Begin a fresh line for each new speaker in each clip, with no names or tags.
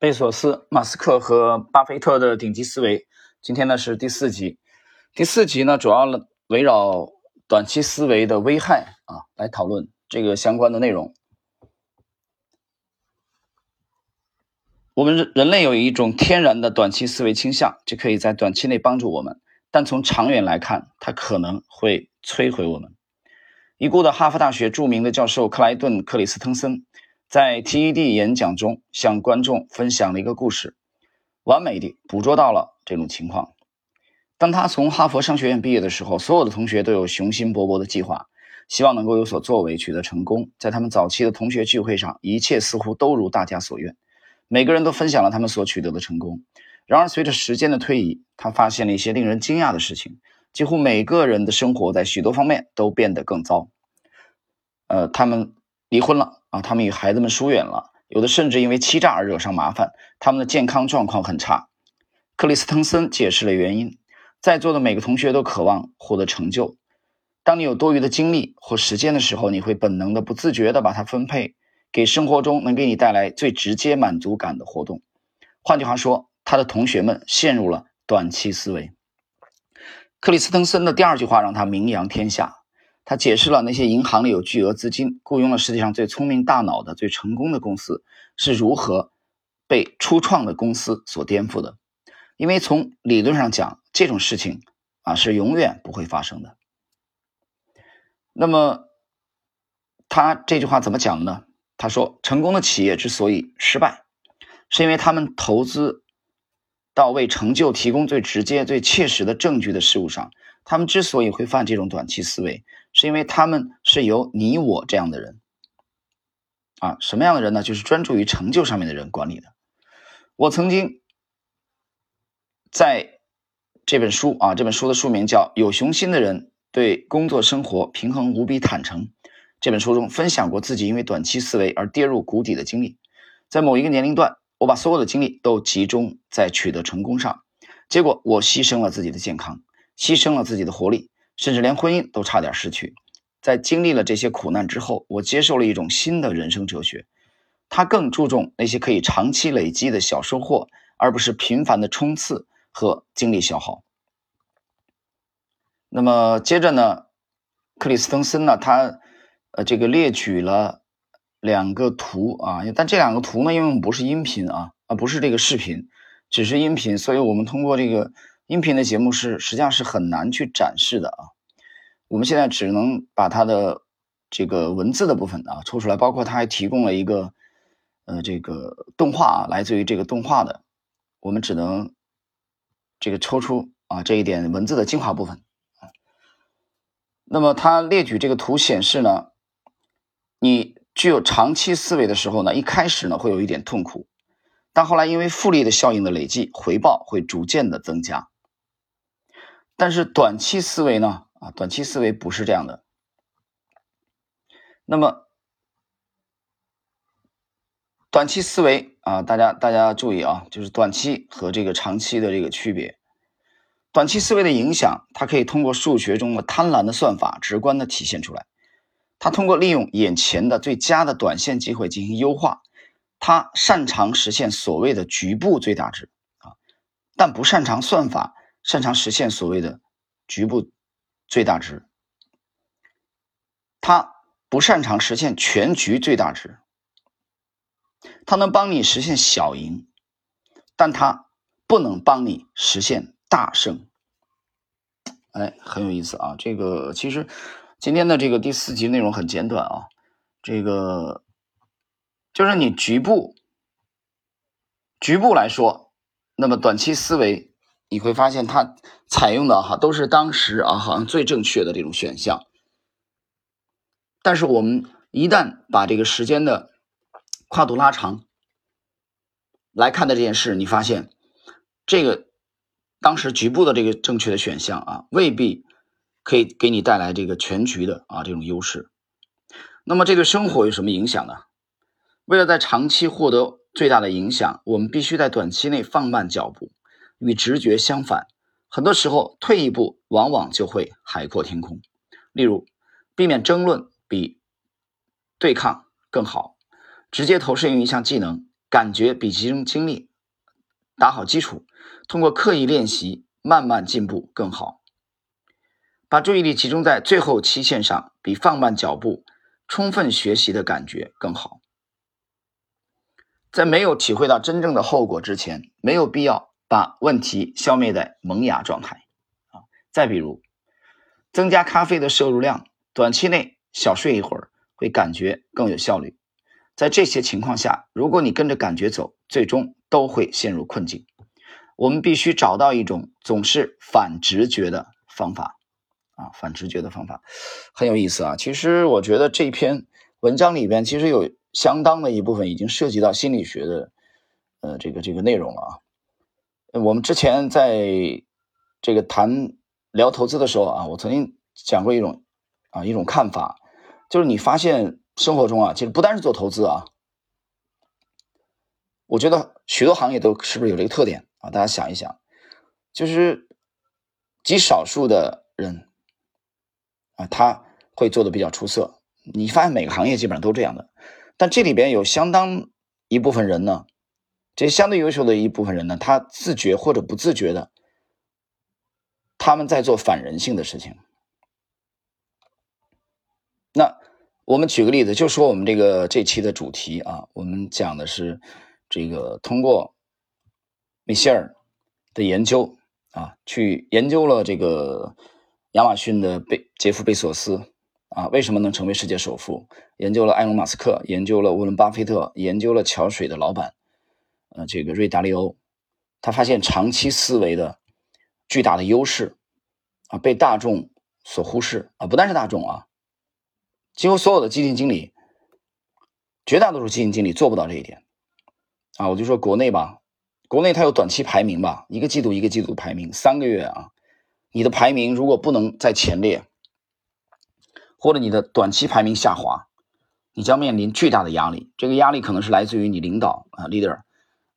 贝索斯、马斯克和巴菲特的顶级思维。今天呢是第四集，第四集呢主要围绕短期思维的危害啊来讨论这个相关的内容。我们人人类有一种天然的短期思维倾向，这可以在短期内帮助我们，但从长远来看，它可能会摧毁我们。已故的哈佛大学著名的教授克莱顿·克里斯滕森在 TED 演讲中向观众分享了一个故事，完美地捕捉到了这种情况。当他从哈佛商学院毕业的时候，所有的同学都有雄心勃勃的计划，希望能够有所作为，取得成功。在他们早期的同学聚会上，一切似乎都如大家所愿。每个人都分享了他们所取得的成功。然而，随着时间的推移，他发现了一些令人惊讶的事情：几乎每个人的生活在许多方面都变得更糟。呃，他们离婚了啊，他们与孩子们疏远了，有的甚至因为欺诈而惹上麻烦。他们的健康状况很差。克里斯滕森解释了原因：在座的每个同学都渴望获得成就。当你有多余的精力或时间的时候，你会本能的、不自觉的把它分配。给生活中能给你带来最直接满足感的活动。换句话说，他的同学们陷入了短期思维。克里斯滕森的第二句话让他名扬天下。他解释了那些银行里有巨额资金、雇佣了世界上最聪明大脑的、最成功的公司是如何被初创的公司所颠覆的。因为从理论上讲，这种事情啊是永远不会发生的。那么他这句话怎么讲的呢？他说：“成功的企业之所以失败，是因为他们投资到为成就提供最直接、最切实的证据的事物上。他们之所以会犯这种短期思维，是因为他们是由你我这样的人啊，什么样的人呢？就是专注于成就上面的人管理的。我曾经在这本书啊，这本书的书名叫《有雄心的人对工作生活平衡无比坦诚》。”这本书中分享过自己因为短期思维而跌入谷底的经历，在某一个年龄段，我把所有的精力都集中在取得成功上，结果我牺牲了自己的健康，牺牲了自己的活力，甚至连婚姻都差点失去。在经历了这些苦难之后，我接受了一种新的人生哲学，它更注重那些可以长期累积的小收获，而不是频繁的冲刺和精力消耗。那么接着呢，克里斯滕森呢，他。呃，这个列举了两个图啊，但这两个图呢，因为我们不是音频啊，啊不是这个视频，只是音频，所以我们通过这个音频的节目是实际上是很难去展示的啊。我们现在只能把它的这个文字的部分啊抽出来，包括它还提供了一个呃这个动画啊，来自于这个动画的，我们只能这个抽出啊这一点文字的精华部分。那么它列举这个图显示呢。你具有长期思维的时候呢，一开始呢会有一点痛苦，但后来因为复利的效应的累积，回报会逐渐的增加。但是短期思维呢，啊，短期思维不是这样的。那么短期思维啊，大家大家注意啊，就是短期和这个长期的这个区别。短期思维的影响，它可以通过数学中的贪婪的算法直观的体现出来。它通过利用眼前的最佳的短线机会进行优化，他擅长实现所谓的局部最大值啊，但不擅长算法，擅长实现所谓的局部最大值。他不擅长实现全局最大值，他能帮你实现小赢，但他不能帮你实现大胜。哎，很有意思啊，这个其实。今天的这个第四集内容很简短啊，这个就是你局部局部来说，那么短期思维你会发现它采用的哈都是当时啊好像最正确的这种选项，但是我们一旦把这个时间的跨度拉长来看的这件事，你发现这个当时局部的这个正确的选项啊未必。可以给你带来这个全局的啊这种优势，那么这对生活有什么影响呢？为了在长期获得最大的影响，我们必须在短期内放慢脚步。与直觉相反，很多时候退一步往往就会海阔天空。例如，避免争论比对抗更好。直接投身于一项技能，感觉比集中精力打好基础，通过刻意练习慢慢进步更好。把注意力集中在最后期限上，比放慢脚步、充分学习的感觉更好。在没有体会到真正的后果之前，没有必要把问题消灭在萌芽状态。啊，再比如，增加咖啡的摄入量，短期内小睡一会儿会感觉更有效率。在这些情况下，如果你跟着感觉走，最终都会陷入困境。我们必须找到一种总是反直觉的方法。啊，反直觉的方法很有意思啊！其实我觉得这篇文章里边，其实有相当的一部分已经涉及到心理学的，呃，这个这个内容了啊。我们之前在这个谈聊投资的时候啊，我曾经讲过一种啊一种看法，就是你发现生活中啊，其实不单是做投资啊，我觉得许多行业都是不是有这个特点啊？大家想一想，就是极少数的人。啊，他会做的比较出色。你发现每个行业基本上都这样的，但这里边有相当一部分人呢，这相对优秀的一部分人呢，他自觉或者不自觉的，他们在做反人性的事情。那我们举个例子，就说我们这个这期的主题啊，我们讲的是这个通过米歇尔的研究啊，去研究了这个。亚马逊的贝杰夫贝索斯啊，为什么能成为世界首富？研究了埃隆马斯克，研究了沃伦巴菲特，研究了桥水的老板，呃，这个瑞达利欧，他发现长期思维的巨大的优势啊，被大众所忽视啊，不但是大众啊，几乎所有的基金经理，绝大多数基金经理做不到这一点啊。我就说国内吧，国内它有短期排名吧，一个季度一个季度排名，三个月啊。你的排名如果不能在前列，或者你的短期排名下滑，你将面临巨大的压力。这个压力可能是来自于你领导啊，leader，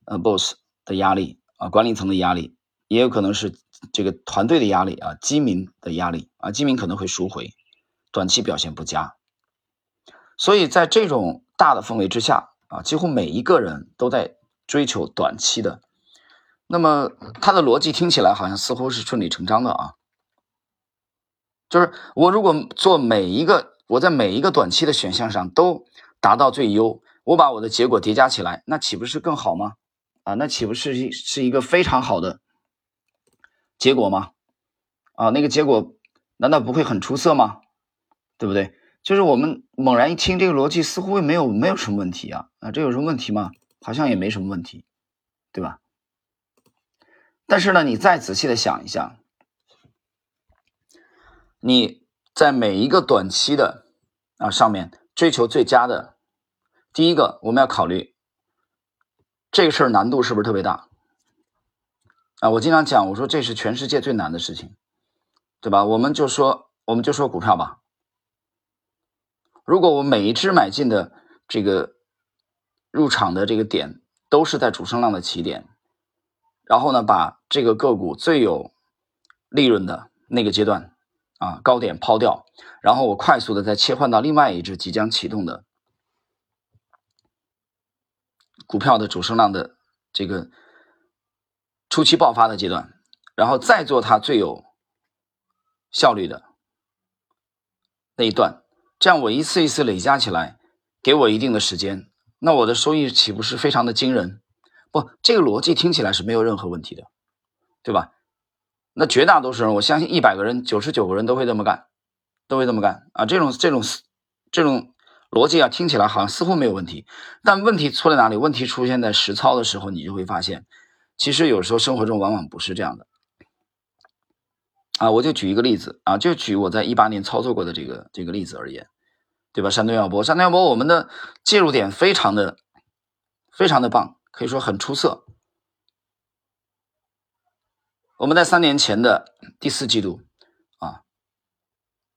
呃，boss 的压力啊，管理层的压力，也有可能是这个团队的压力啊，基民的压力啊，基民可能会赎回，短期表现不佳。所以在这种大的氛围之下啊，几乎每一个人都在追求短期的。那么他的逻辑听起来好像似乎是顺理成章的啊，就是我如果做每一个，我在每一个短期的选项上都达到最优，我把我的结果叠加起来，那岂不是更好吗？啊，那岂不是是一个非常好的结果吗？啊，那个结果难道不会很出色吗？对不对？就是我们猛然一听这个逻辑，似乎没有没有什么问题啊啊，这有什么问题吗？好像也没什么问题，对吧？但是呢，你再仔细的想一下，你在每一个短期的啊上面追求最佳的，第一个我们要考虑这个事儿难度是不是特别大啊？我经常讲，我说这是全世界最难的事情，对吧？我们就说我们就说股票吧，如果我每一只买进的这个入场的这个点都是在主升浪的起点。然后呢，把这个个股最有利润的那个阶段啊高点抛掉，然后我快速的再切换到另外一只即将启动的股票的主升浪的这个初期爆发的阶段，然后再做它最有效率的那一段，这样我一次一次累加起来，给我一定的时间，那我的收益岂不是非常的惊人？不，这个逻辑听起来是没有任何问题的，对吧？那绝大多数人，我相信一百个人，九十九个人都会这么干，都会这么干啊！这种这种这种逻辑啊，听起来好像似乎没有问题，但问题出在哪里？问题出现在实操的时候，你就会发现，其实有时候生活中往往不是这样的。啊，我就举一个例子啊，就举我在一八年操作过的这个这个例子而言，对吧？山东药波，山东药波，我们的介入点非常的非常的棒。可以说很出色。我们在三年前的第四季度，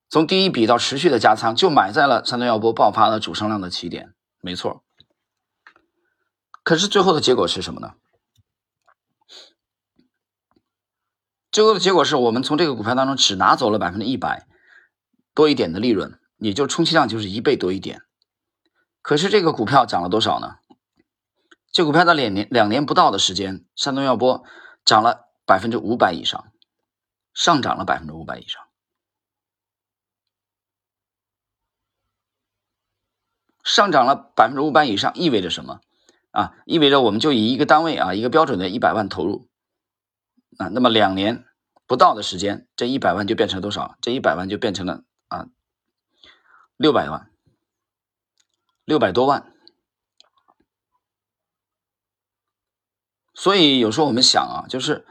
从第一笔到持续的加仓，就买在了山东药波爆发的主升浪的起点，没错。可是最后的结果是什么呢？最后的结果是我们从这个股票当中只拿走了百分之一百多一点的利润，也就充其量就是一倍多一点。可是这个股票涨了多少呢？这股票在两年两年不到的时间，山东药波涨了百分之五百以上，上涨了百分之五百以上。上涨了百分之五百以上意味着什么？啊，意味着我们就以一个单位啊，一个标准的一百万投入啊，那么两年不到的时间，这一百万就变成多少？这一百万就变成了啊六百万，六百多万。所以有时候我们想啊，就是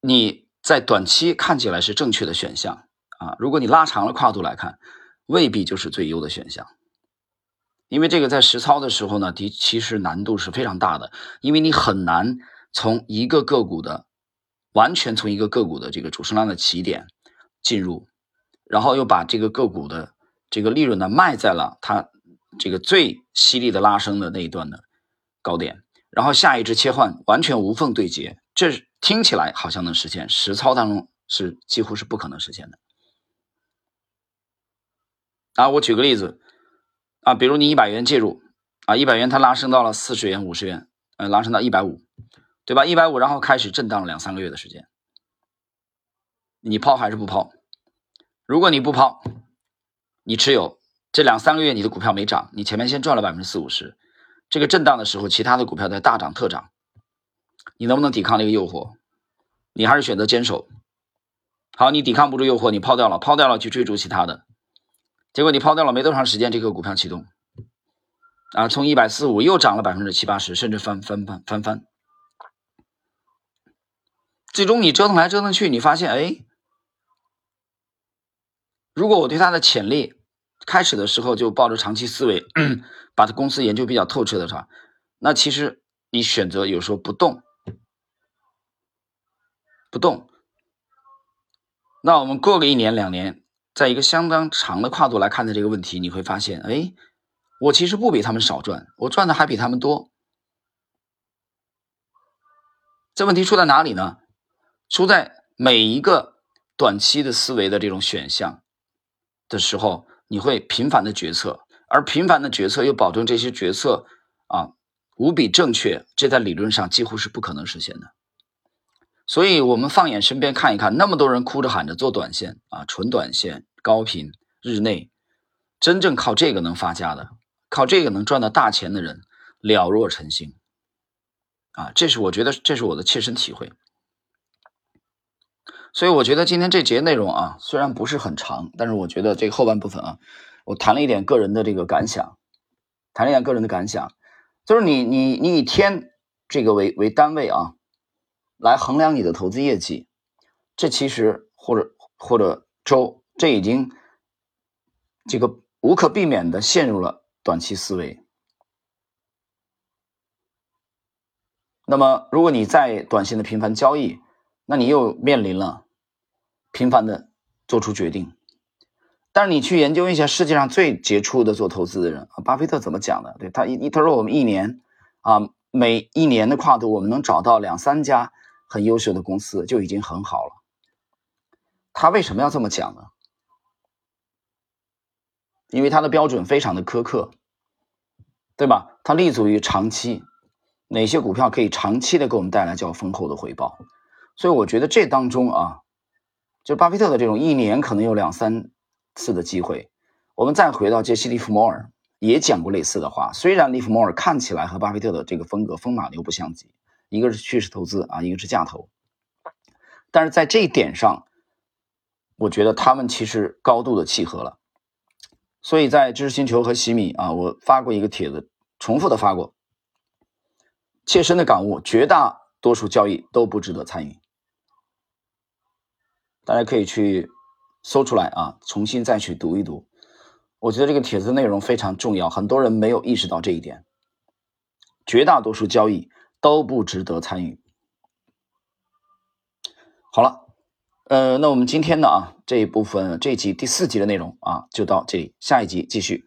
你在短期看起来是正确的选项啊，如果你拉长了跨度来看，未必就是最优的选项。因为这个在实操的时候呢，的其实难度是非常大的，因为你很难从一个个股的完全从一个个股的这个主升浪的起点进入，然后又把这个个股的这个利润呢卖在了它这个最犀利的拉升的那一段的高点，然后下一只切换完全无缝对接，这听起来好像能实现，实操当中是几乎是不可能实现的。啊，我举个例子。啊，比如你一百元介入，啊，一百元它拉升到了四十元、五十元，呃，拉升到一百五，对吧？一百五，然后开始震荡了两三个月的时间，你抛还是不抛？如果你不抛，你持有这两三个月你的股票没涨，你前面先赚了百分之四五十，这个震荡的时候，其他的股票在大涨特涨，你能不能抵抗那个诱惑？你还是选择坚守？好，你抵抗不住诱惑，你抛掉了，抛掉了去追逐其他的。结果你抛掉了没多长时间，这个股票启动，啊，从一百四五又涨了百分之七八十，甚至翻翻翻翻翻。最终你折腾来折腾去，你发现，哎，如果我对它的潜力开始的时候就抱着长期思维，把它公司研究比较透彻的话，那其实你选择有时候不动，不动，那我们过个一年两年。在一个相当长的跨度来看待这个问题，你会发现，哎，我其实不比他们少赚，我赚的还比他们多。这问题出在哪里呢？出在每一个短期的思维的这种选项的时候，你会频繁的决策，而频繁的决策又保证这些决策啊无比正确，这在理论上几乎是不可能实现的。所以，我们放眼身边看一看，那么多人哭着喊着做短线啊，纯短线、高频、日内，真正靠这个能发家的，靠这个能赚到大钱的人了若成星啊！这是我觉得，这是我的切身体会。所以，我觉得今天这节内容啊，虽然不是很长，但是我觉得这后半部分啊，我谈了一点个人的这个感想，谈了一点个人的感想，就是你你你以天这个为为单位啊。来衡量你的投资业绩，这其实或者或者周，这已经这个无可避免的陷入了短期思维。那么，如果你在短线的频繁交易，那你又面临了频繁的做出决定。但是你去研究一下世界上最杰出的做投资的人，巴菲特怎么讲的？对他一他说我们一年啊，每一年的跨度，我们能找到两三家。很优秀的公司就已经很好了。他为什么要这么讲呢？因为他的标准非常的苛刻，对吧？他立足于长期，哪些股票可以长期的给我们带来较丰厚的回报？所以我觉得这当中啊，就巴菲特的这种一年可能有两三次的机会。我们再回到杰西·利弗莫尔也讲过类似的话，虽然利弗莫尔看起来和巴菲特的这个风格风马牛不相及。一个是趋势投资啊，一个是价投，但是在这一点上，我觉得他们其实高度的契合了。所以在知识星球和喜米啊，我发过一个帖子，重复的发过，切身的感悟，绝大多数交易都不值得参与。大家可以去搜出来啊，重新再去读一读。我觉得这个帖子内容非常重要，很多人没有意识到这一点，绝大多数交易。都不值得参与。好了，呃，那我们今天呢啊这一部分这一集第四集的内容啊就到这里，下一集继续。